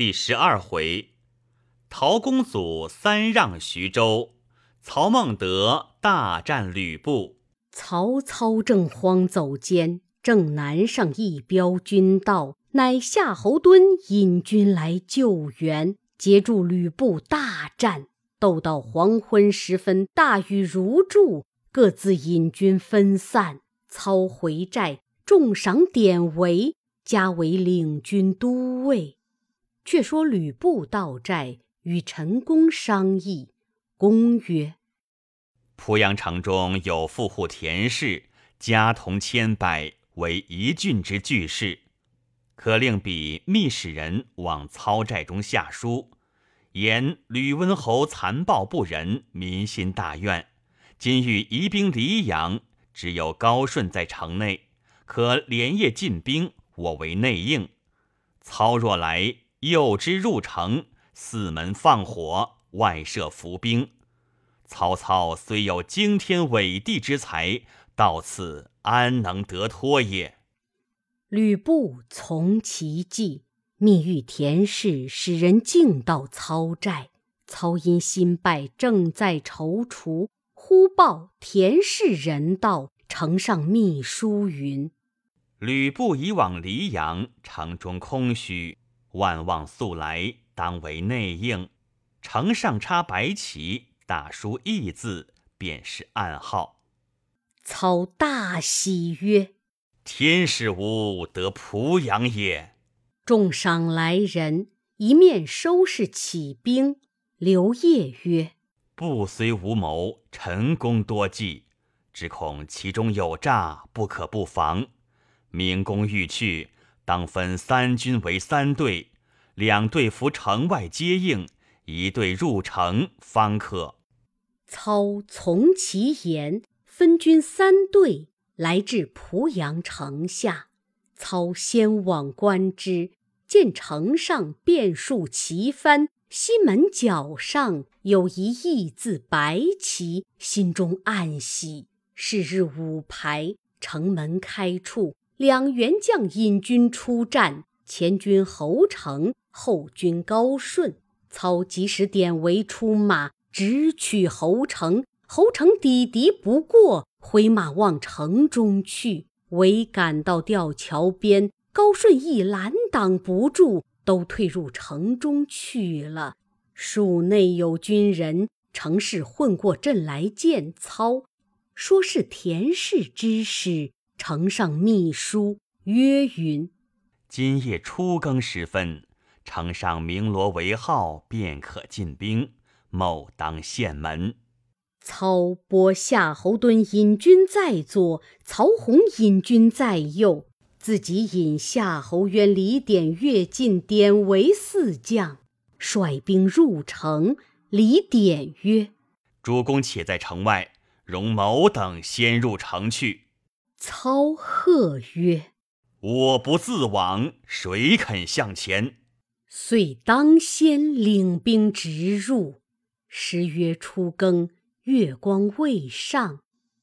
第十二回，陶公祖三让徐州，曹孟德大战吕布。曹操正慌走间，正南上一彪军到，乃夏侯惇引军来救援，截住吕布大战。斗到黄昏时分，大雨如注，各自引军分散。操回寨，重赏典韦，加为领军都尉。却说吕布到寨，与陈宫商议。公曰：“濮阳城中有富户田氏，家童千百，为一郡之巨士，可令彼密使人往操寨中下书。”言吕温侯残暴不仁，民心大怨。今欲移兵黎阳，只有高顺在城内，可连夜进兵，我为内应。操若来，诱之入城，四门放火，外设伏兵。曹操虽有惊天伟地之才，到此安能得脱也？吕布从其计。密谕田氏，使人径到操寨。操因新败，正在踌躇，忽报田氏人到，呈上密书云：“吕布已往黎阳，城中空虚，万望速来，当为内应。”城上插白旗，大书义字，便是暗号。操大喜曰：“天使吾得濮阳也。”重赏来人，一面收拾起兵。刘烨曰：“不虽无谋，陈宫多计，只恐其中有诈，不可不防。明公欲去，当分三军为三队，两队伏城外接应，一队入城方可。”操从其言，分军三队来至濮阳城下。操先往观之。见城上遍树旗幡，西门角上有一义字白旗，心中暗喜。是日午牌，城门开处，两员将引军出战，前军侯成，后军高顺。操即时典韦出马，直取侯成。侯成抵敌不过，回马望城中去。韦赶到吊桥边。高顺一拦挡不住，都退入城中去了。蜀内有军人，乘势混过阵来见操，说是田氏之使，呈上密书，曰云：今夜初更时分，城上鸣锣为号，便可进兵。某当献门。操拨夏侯惇引军在左，曹洪引军在右。自己引夏侯渊、李典、乐进、典韦四将，率兵入城。李典曰：“主公且在城外，容某等先入城去。”操喝曰：“我不自往，谁肯向前？”遂当先领兵直入。时约初更，月光未上，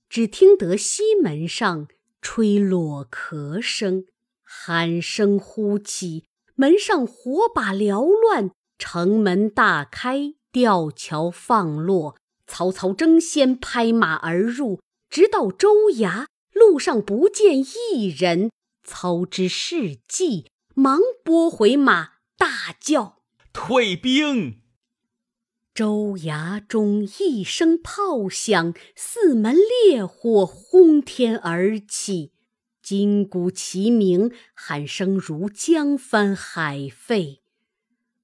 只听得西门上。吹落咳声，喊声呼起，门上火把缭乱，城门大开，吊桥放落。曹操争先拍马而入，直到州衙，路上不见一人。操之事计，忙拨回马，大叫：“退兵！”州衙中一声炮响，四门烈火轰天而起，金鼓齐鸣，喊声如江翻海沸。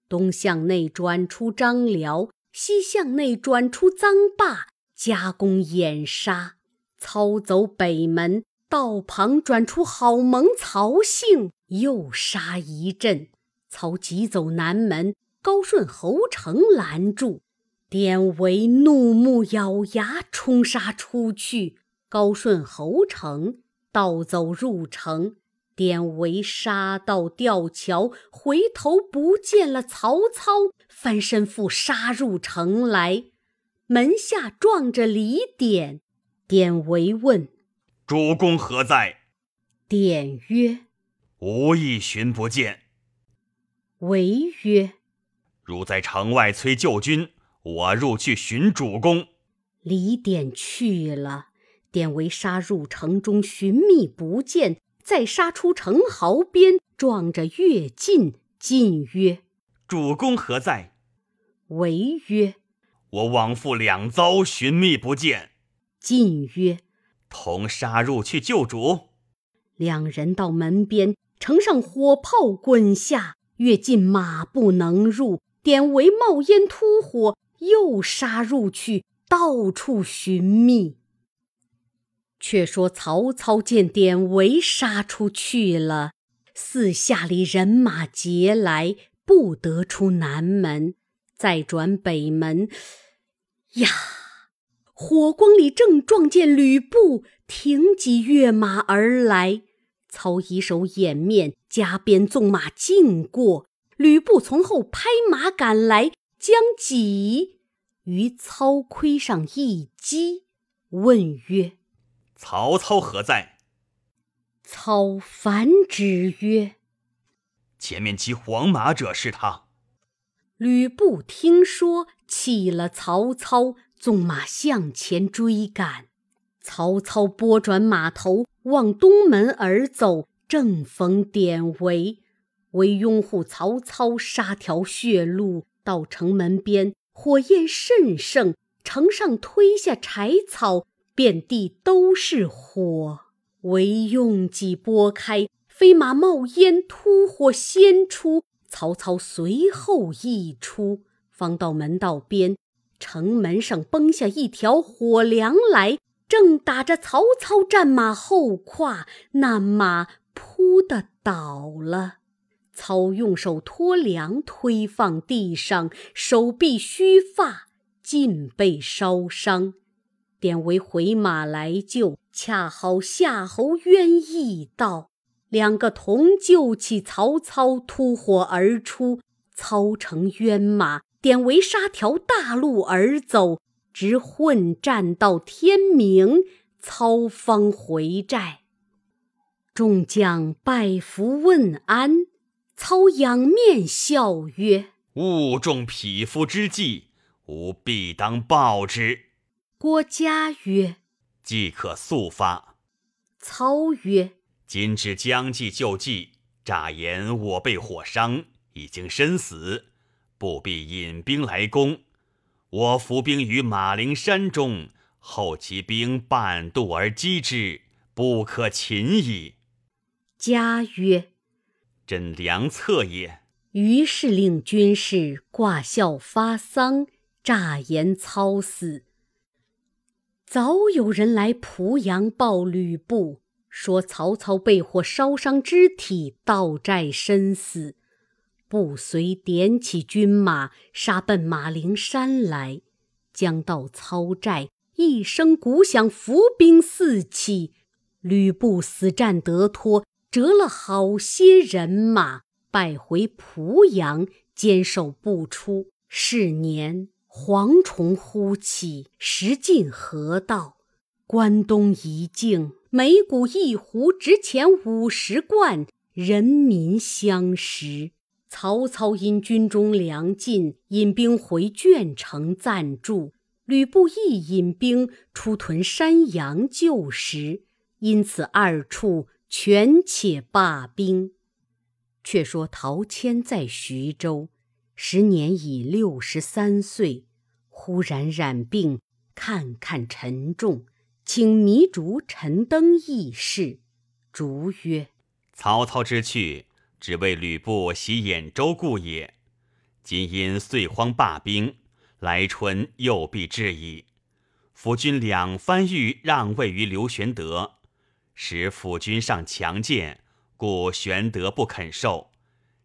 东向内转出张辽，西向内转出臧霸，夹攻掩杀。操走北门，道旁转出郝萌、曹姓，又杀一阵。操急走南门。高顺、侯成拦住，典韦怒目咬牙冲杀出去。高顺、侯成倒走入城，典韦杀到吊桥，回头不见了曹操，翻身复杀入城来。门下撞着李典，典韦问：“主公何在？”典曰：“吾亦寻不见。”为曰：“汝在城外催救军，我入去寻主公。”李典去了，典韦杀入城中，寻觅不见，再杀出城壕边，撞着跃进。进曰：“主公何在？”为曰：“我往复两遭，寻觅不见。”进曰：“同杀入去救主。”两人到门边，乘上火炮滚下，跃进马不能入。典韦冒烟突火，又杀入去，到处寻觅。却说曹操见典韦杀出去了。四下里人马结来，不得出南门。再转北门，呀，火光里正撞见吕布挺戟跃马而来。操以手掩面，加鞭纵马径过。吕布从后拍马赶来，将戟于操盔上一击，问曰：“曹操何在？”操反指曰：“前面骑黄马者是他。”吕布听说，弃了曹操，纵马向前追赶。曹操拨转马头，往东门而走，正逢典韦，韦拥护曹操，杀条血路。到城门边，火焰甚盛，城上推下柴草，遍地都是火。唯用戟拨开，飞马冒烟突火先出。曹操随后亦出，方到门道边，城门上崩下一条火梁来，正打着曹操战马后胯，那马扑的倒了。操用手托梁，推放地上，手臂须发尽被烧伤。典韦回马来救，恰好夏侯渊亦到，两个同救起曹操，突火而出。操乘渊马，典韦杀条大路而走，直混战到天明，操方回寨。众将拜服问安，操仰面笑曰：“误中匹夫之计，吾必当报之。”郭嘉曰：“即可速发。”操曰：“今至将计就计，诈言我被火伤，已经身死，不必引兵来攻。我伏兵于马陵山中，后其兵半渡而击之，不可擒矣。”家曰：“朕良策也。”于是令军士挂孝发丧，诈言操死。早有人来濮阳报吕布，说曹操被火烧伤肢体，到寨身死。不遂点起军马，杀奔马陵山来。将到操寨，一声鼓响，伏兵四起。吕布死战得脱，折了好些人马，败回濮阳，坚守不出。是年。蝗虫忽起，食尽河道。关东一境，每谷一斛，值钱五十贯，人民相食。曹操因军中粮尽，引兵回鄄城暂住。吕布亦引兵出屯山阳救时，因此二处权且罢兵。却说陶谦在徐州。时年已六十三岁，忽然染病，看看沉重，请糜竺、陈登议事。竺曰：“曹操之去，只为吕布袭兖州故也。今因岁荒罢兵，来春又必至矣。府君两番欲让位于刘玄德，使府君上强谏，故玄德不肯受。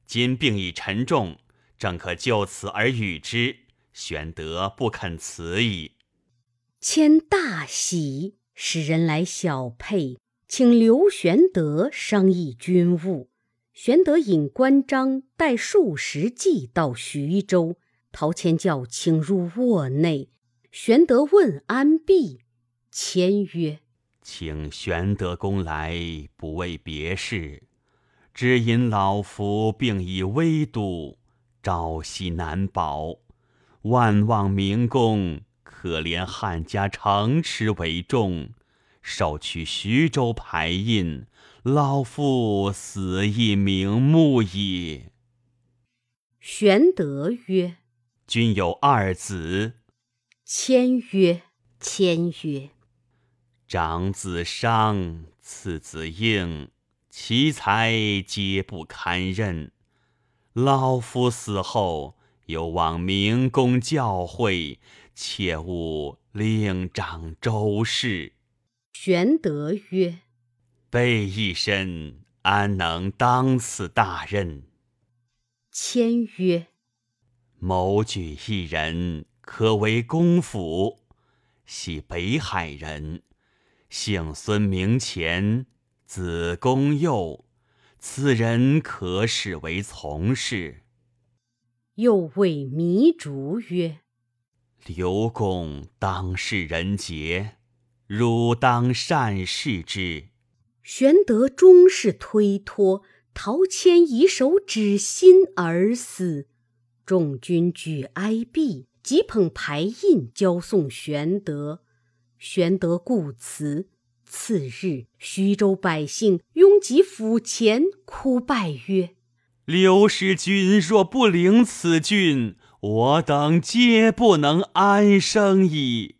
今病已沉重。”正可就此而与之，玄德不肯辞矣。谦大喜，使人来小沛，请刘玄德商议军务。玄德引关张带数十骑到徐州，陶谦叫请入卧内。玄德问安毕，谦曰：“请玄德公来，不为别事。”只因老夫病已危笃，朝夕难保。万望明公可怜汉家城池为重，授取徐州牌印，老夫死亦瞑目矣。玄德曰：“君有二子。”谦曰：“谦曰，长子商，次子应，其才皆不堪任。老夫死后，有望明公教诲，切勿令长周氏。”玄德曰：“备一身，安能当此大任？”谦曰：“谋举一人。”可为公辅，系北海人，姓孙名乾，子公佑。此人可使为从事。又谓糜竺曰：“刘公当世人杰，汝当善事之。”玄德终是推脱，陶谦以手指心而死。众军举哀毕。即捧牌印交送玄德，玄德故辞。次日，徐州百姓拥挤府前，哭拜曰：“刘使君若不领此郡，我等皆不能安生矣。”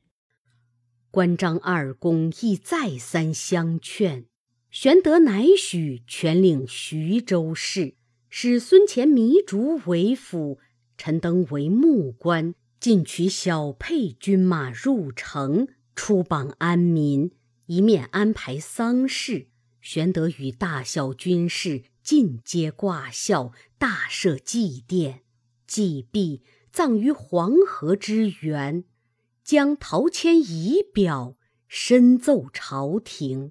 关张二公亦再三相劝，玄德乃许全领徐州事，使孙乾、糜竺为辅，陈登为幕官。进取小沛军马入城，出榜安民，一面安排丧事。玄德与大小军士尽皆挂孝，大设祭奠。祭毕，葬于黄河之源。将陶谦仪表，深奏朝廷。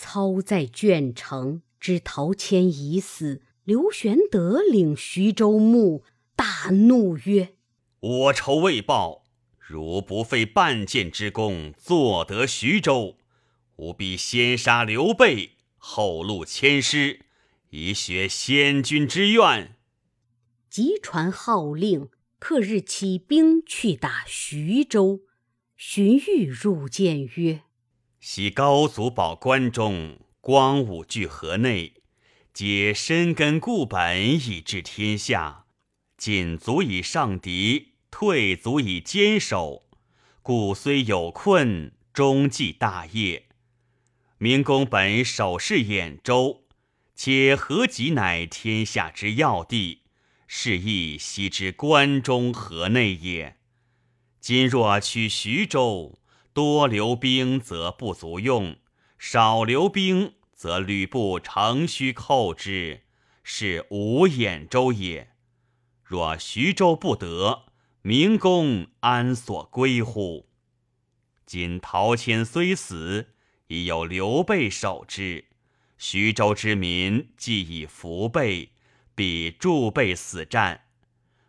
操在鄄城，知陶谦已死，刘玄德领徐州牧，大怒曰。我仇未报，如不费半箭之功，坐得徐州，吾必先杀刘备，后戮千师，以雪先君之怨。即传号令，刻日起兵去打徐州。荀彧入见曰：“昔高祖保关中，光武据河内，皆深根固本以治天下。”进足以上敌，退足以坚守，故虽有困，终继大业。明公本守是兖州，且何及乃天下之要地，是亦悉知关中河内也。今若取徐州，多留兵则不足用，少留兵则吕布乘虚寇之，是无兖州也。若徐州不得，明公安所归乎？今陶谦虽死，已有刘备守之。徐州之民既已服备，必助备死战。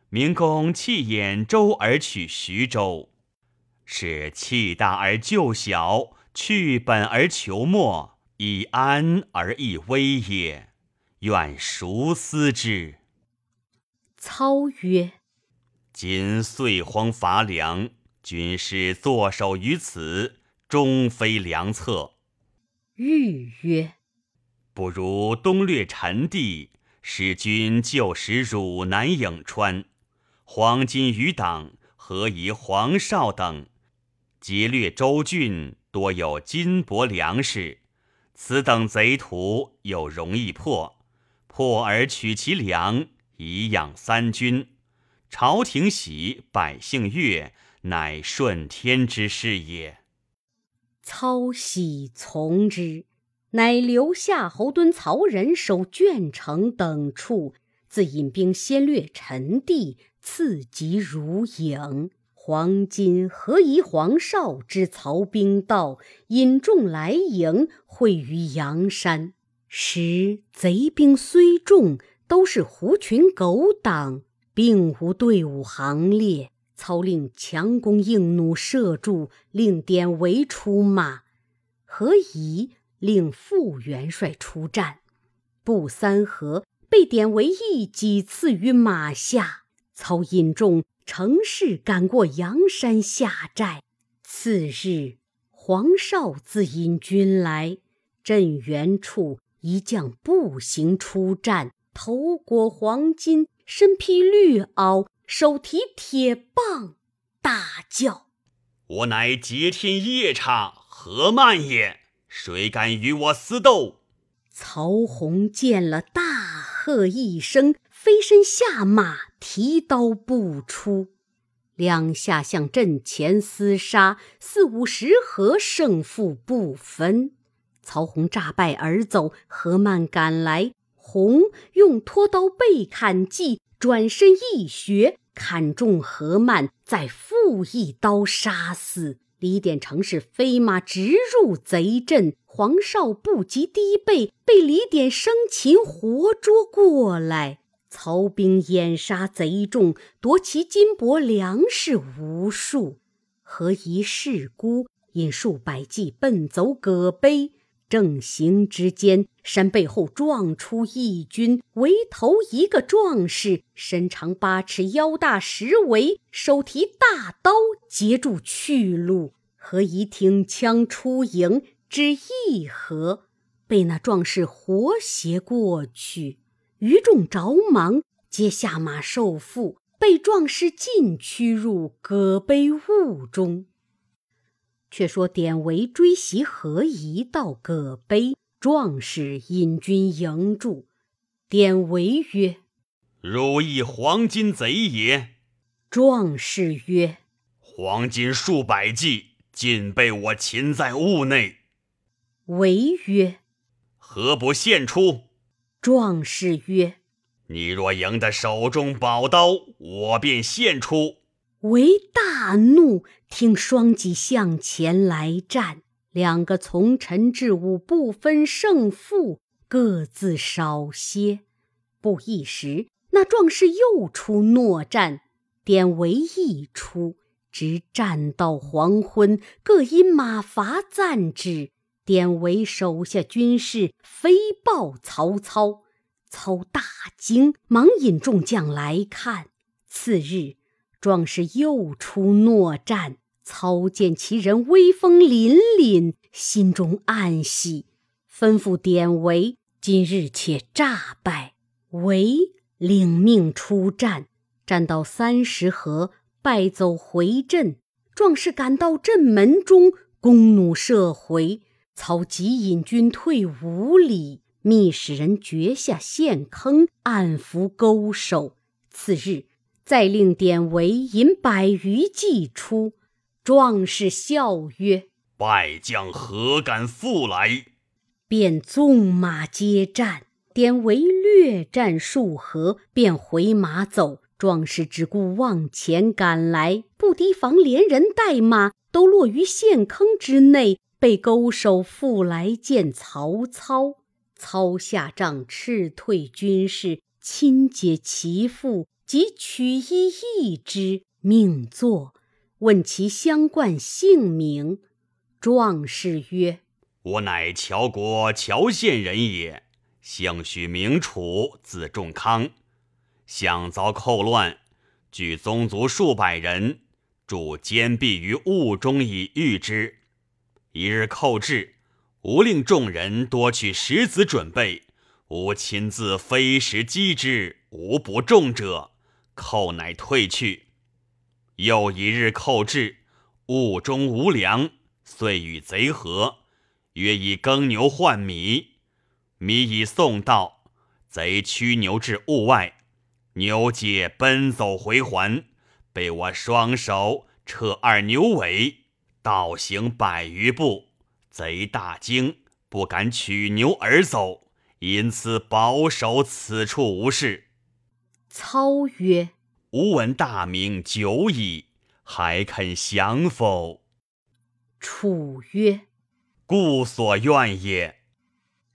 明公弃兖州而取徐州，是弃大而救小，去本而求末，以安而易危也。愿孰思之？操曰：“今岁荒乏粮，军师坐守于此，终非良策。”豫曰：“不如东略陈地，使君就使汝南颍川，黄巾余党何以黄绍等劫掠州郡，多有金帛粮食，此等贼徒又容易破，破而取其粮。”以养三军，朝廷喜，百姓悦，乃顺天之事也。操喜从之，乃留夏侯惇、曹仁守鄄城等处，自引兵先掠陈地，次及如颍。黄巾、何仪、黄绍之曹兵到，引众来迎，会于阳山。时贼兵虽众。都是狐群狗党，并无队伍行列。操令强弓硬弩射住，令典韦出马。何以令副元帅出战？布三合，被典韦一戟刺于马下。操引众乘势赶过阳山下寨。次日，黄绍自引军来，镇原处一将步行出战，头裹黄巾，身披绿袄，手提铁棒，大叫：“我乃劫天夜叉何曼也！谁敢与我私斗？”曹洪见了，大喝一声，飞身下马，提刀不出。两下向阵前厮杀，四五十合，胜负不分。曹洪诈败而走，何曼赶来，洪用拖刀背砍计，转身一穴，砍中何曼，再复一刀杀死。李典乘势飞马直入贼阵，黄绍不及低背，被李典生擒活捉过来。曹兵掩杀贼众，夺其金帛粮食无数。何仪世孤引数百骑奔走葛碑，正行之间，山背后撞出一军，围头一个壮士，身长八尺，腰大十围，手提大刀截住去路。何仪挺枪出营，只一合，被那壮士活挟过去。余众着忙，皆下马受缚，被壮士尽驱入葛碑坞中。却说典韦追袭何仪到葛碑，壮士引军迎住。典韦曰：“汝亦黄金贼也？”壮士曰：“黄金数百计，尽被我擒在坞内。”韦曰：“何不献出？”壮士曰：“你若赢得手中宝刀，我便献出。”为大怒，听双戟向前来战。两个从臣至武不分胜负，各自少些。不一时，那壮士又出诺战，典韦一出，直战到黄昏，各因马乏暂止。典韦手下军士飞报曹操，操大惊，忙引众将来看。次日，壮士又出诺战，操见其人威风凛凛，心中暗喜，吩咐典韦：今日且诈败。韦领命出战，战到三十合，败走回阵。壮士赶到阵门中，弓弩射回。操急引军退五里，密使人掘下陷坑，暗伏勾手。次日，再令典韦引百余骑出。壮士笑曰：“败将何敢复来？”便纵马接战。典韦略战数合，便回马走。壮士只顾往前赶来，不提防连人带马都落于陷坑之内。被勾手复来见曹操，操下帐斥退军士，亲解其父，即取衣一之，命坐，问其相冠姓名。壮士曰：“我乃乔国乔县人也，姓许名楚，字仲康。相遭寇乱，聚宗族数百人，筑坚壁于雾中以御之。”一日寇至，吾令众人多取石子准备，吾亲自飞石击之，无不中者。寇乃退去。又一日寇至，雾中无粮，遂与贼合，约以耕牛换米。米已送到，贼驱牛至雾外，牛皆奔走回还，被我双手扯二牛尾。倒行百余步，贼大惊，不敢取牛而走，因此保守此处无事。操曰：“吾闻大名久矣，还肯降否？”楚曰：“故所愿也。”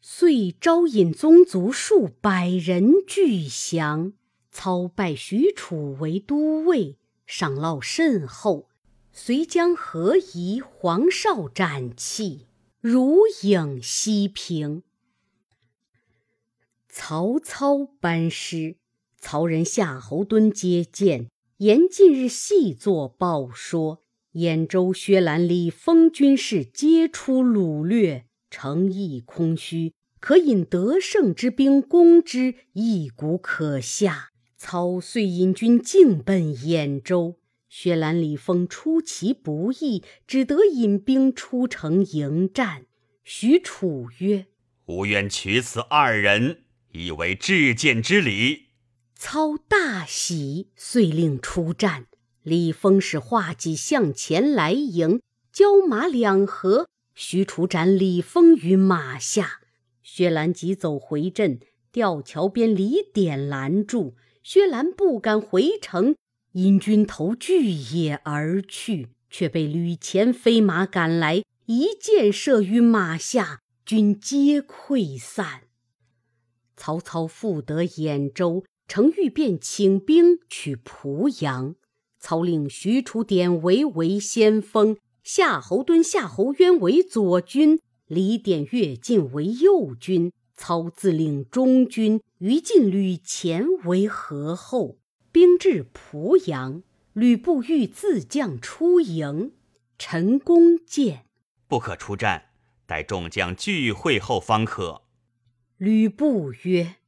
遂招引宗族数百人俱降。操拜许褚为都尉，赏劳甚厚。遂将何仪、黄绍斩弃，如影西平。曹操班师，曹仁夏侯惇接见。言近日细作报说，兖州薛兰、李丰军士皆出掳掠，城邑空虚，可引得胜之兵攻之，一鼓可下。操遂引军径奔兖州。薛兰、李丰出其不意，只得引兵出城迎战。许褚曰：“吾愿取此二人，以为至见之礼。”操大喜，遂令出战。李丰使画戟向前来迎，交马两合，许褚斩李丰于马下。薛兰急走回阵，吊桥边李典拦住。薛兰不敢回城，因军投巨野而去，却被吕虔飞马赶来，一箭射于马下，军皆溃散。曹操复得兖州。程昱便请兵取濮阳，操令许褚、典韦为先锋，夏侯惇、夏侯渊为左军，李典、乐进为右军。操自领中军，于禁、吕虔为合后。兵至濮阳，吕布欲自将出营，陈宫见，不可出战，待众将聚会后方可。吕布曰。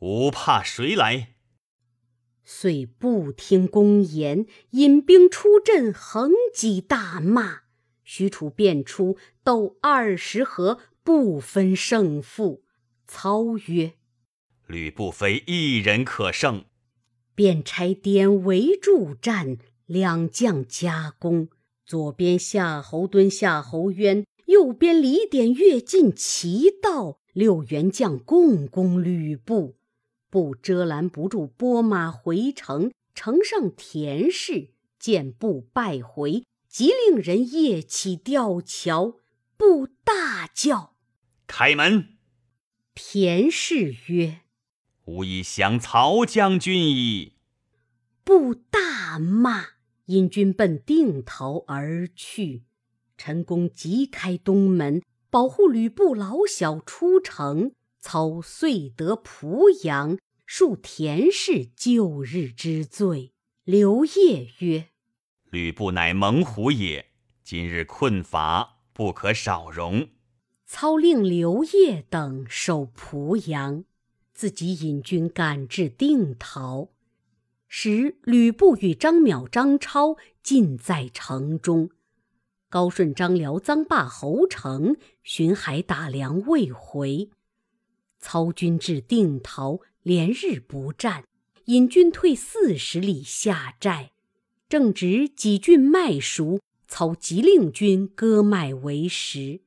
吾怕谁来？遂不听公言，引兵出阵，横戟大骂。许褚便出，斗二十合，不分胜负。操曰：“吕布非一人可胜。”便差典韦助战，两将夹攻。左边夏侯惇、夏侯渊，右边李典、乐进齐到，六员将共攻吕布。不遮拦不住，拨马回城。城上田氏见布败回，即令人夜起吊桥。布大叫：“开门！”田氏曰：“吾已降曹将军矣。”布大骂，引军奔定陶而去。陈宫急开东门，保护吕布老小出城。操遂得濮阳。恕田氏旧日之罪。刘烨曰：“吕布乃猛虎也，今日困乏，不可少容。”操令刘烨等守濮阳，自己引军赶至定陶。时吕布与张邈、张超尽在城中。高顺、张辽、臧霸、侯成巡海打粮未回。操军至定陶。连日不战，引军退四十里下寨。正值几郡麦熟，操急令军割麦为食。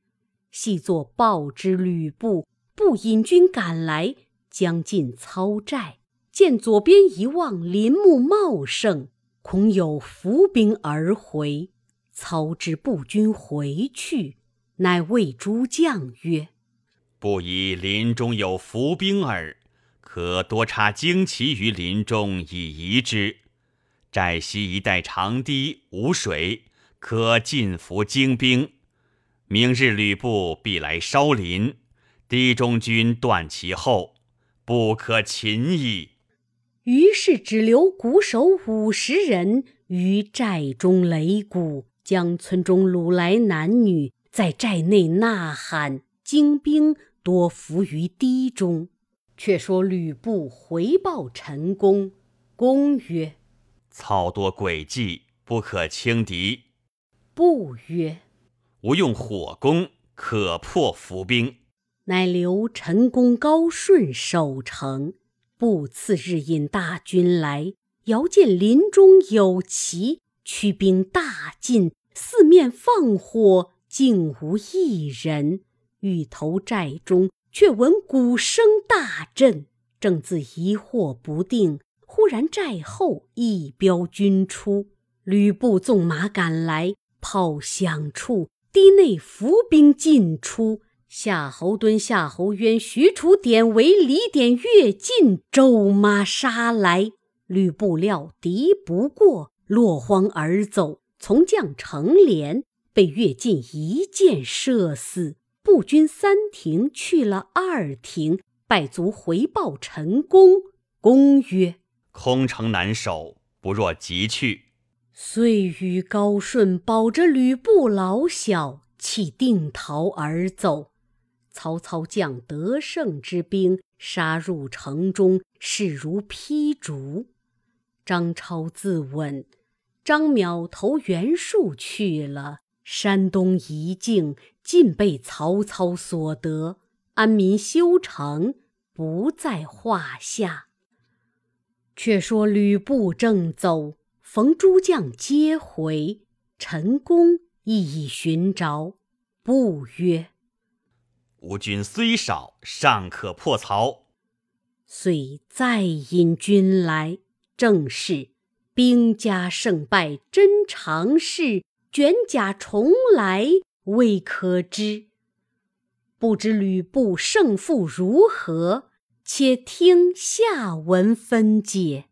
细作报之吕布，不引军赶来，将近操寨，见左边一望，林木茂盛，恐有伏兵而回。操之步军回去，乃谓诸将曰：“不以林中有伏兵耳。”可多插旌旗于林中以疑之。寨西一带长堤无水，可尽伏精兵。明日吕布必来烧林，堤中军断其后，不可擒矣。于是只留鼓手五十人于寨中擂鼓，将村中掳来男女在寨内呐喊，精兵多伏于堤中。却说吕布回报陈宫，公曰：“操多诡计，不可轻敌。”不曰：“吾用火攻，可破伏兵。”乃留陈宫、高顺守城。布次日引大军来，遥见林中有旗，驱兵大进，四面放火，竟无一人。欲投寨中。却闻鼓声大震，正自疑惑不定，忽然寨后一彪军出，吕布纵马赶来，炮响处，堤内伏兵尽出。夏侯惇、夏侯渊、许褚、典韦、李典、乐进骤马杀来，吕布料敌不过，落荒而走。从将程连被乐进一箭射死。步军三停去了二停，败卒回报陈宫。公曰：“空城难守，不若急去。”遂与高顺保着吕布老小，弃定陶而走。曹操将得胜之兵杀入城中，势如劈竹。张超自刎，张邈投袁术去了。山东一境尽被曹操所得，安民修城不在话下。却说吕布正走，逢诸将皆回，陈宫亦已寻着，不曰：“吾军虽少，尚可破曹。”遂再引军来，正是兵家胜败真常事。卷甲重来未可知，不知吕布胜负如何？且听下文分解。